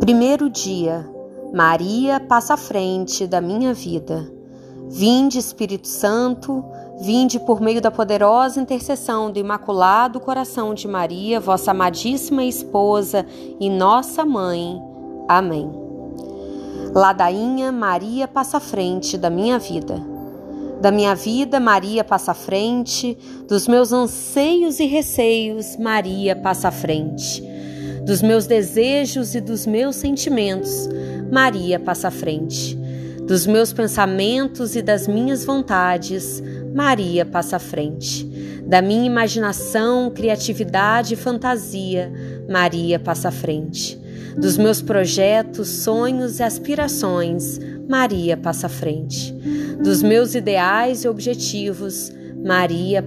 Primeiro dia, Maria passa à frente da minha vida. Vinde, Espírito Santo, vinde por meio da poderosa intercessão do Imaculado Coração de Maria, vossa amadíssima esposa e nossa mãe. Amém. Ladainha, Maria passa à frente da minha vida. Da minha vida, Maria passa à frente, dos meus anseios e receios, Maria passa à frente dos meus desejos e dos meus sentimentos, Maria passa à frente. Dos meus pensamentos e das minhas vontades, Maria passa à frente. Da minha imaginação, criatividade e fantasia, Maria passa à frente. Dos meus projetos, sonhos e aspirações, Maria passa à frente. Dos meus ideais e objetivos, Maria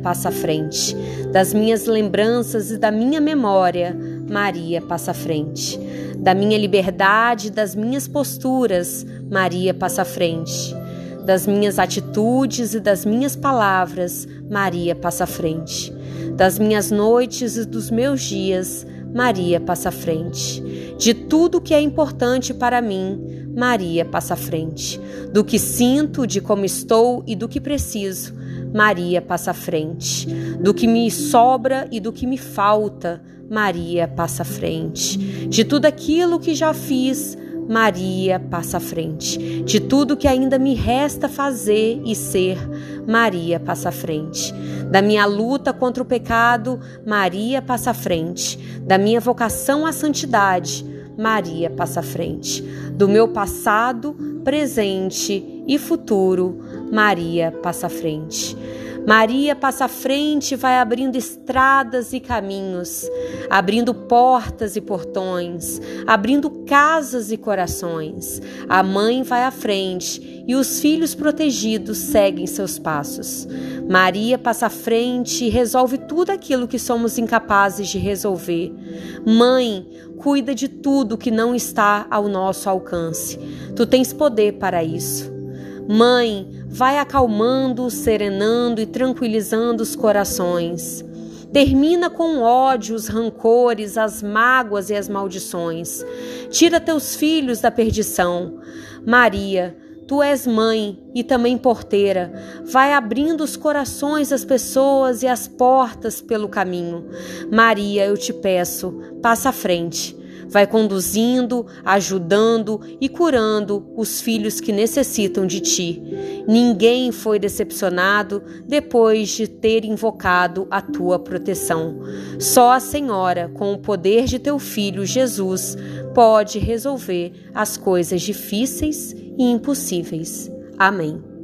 passa à frente. Das minhas lembranças e da minha memória, Maria passa à frente. Da minha liberdade, das minhas posturas, Maria passa à frente. Das minhas atitudes e das minhas palavras, Maria passa à frente. Das minhas noites e dos meus dias, Maria passa à frente. De tudo que é importante para mim, Maria passa à frente. Do que sinto, de como estou e do que preciso, Maria passa à frente. Do que me sobra e do que me falta, Maria passa à frente. De tudo aquilo que já fiz, Maria passa à frente. De tudo que ainda me resta fazer e ser, Maria passa à frente. Da minha luta contra o pecado, Maria passa à frente. Da minha vocação à santidade, Maria passa à frente. Do meu passado, presente e futuro, Maria passa à frente. Maria passa à frente e vai abrindo estradas e caminhos, abrindo portas e portões, abrindo casas e corações. A mãe vai à frente e os filhos protegidos seguem seus passos. Maria passa à frente e resolve tudo aquilo que somos incapazes de resolver. Mãe, cuida de tudo que não está ao nosso alcance. Tu tens poder para isso. Mãe, vai acalmando, serenando e tranquilizando os corações. Termina com o ódio, os rancores, as mágoas e as maldições. Tira teus filhos da perdição. Maria, tu és mãe e também porteira. Vai abrindo os corações das pessoas e as portas pelo caminho. Maria, eu te peço, passa à frente vai conduzindo, ajudando e curando os filhos que necessitam de ti. Ninguém foi decepcionado depois de ter invocado a tua proteção. Só a Senhora, com o poder de teu filho Jesus, pode resolver as coisas difíceis e impossíveis. Amém.